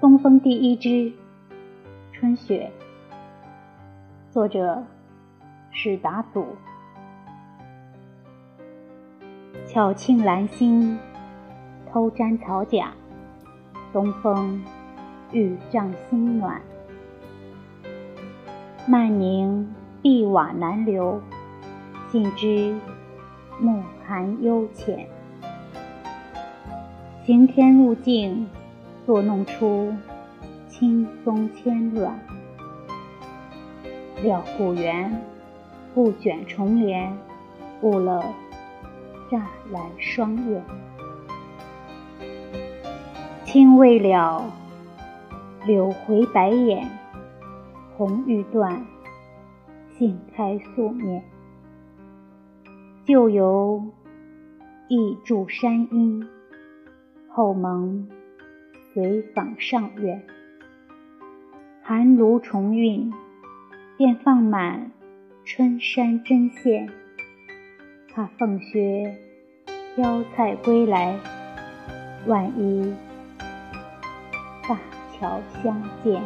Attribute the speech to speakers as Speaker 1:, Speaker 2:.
Speaker 1: 东风第一枝春雪，作者史达祖。巧沁兰心，偷沾草甲。东风欲涨心暖，漫凝碧瓦难留，信知暮寒幽浅。行天入境，作弄出青松牵软。料故园不卷重帘，误了乍来双月。轻未了，柳回白眼，红欲断，杏开素面。旧游亦住山阴。后蒙随访上苑，寒炉重运，便放满春山针线。怕凤靴挑菜归来，万一大桥相见。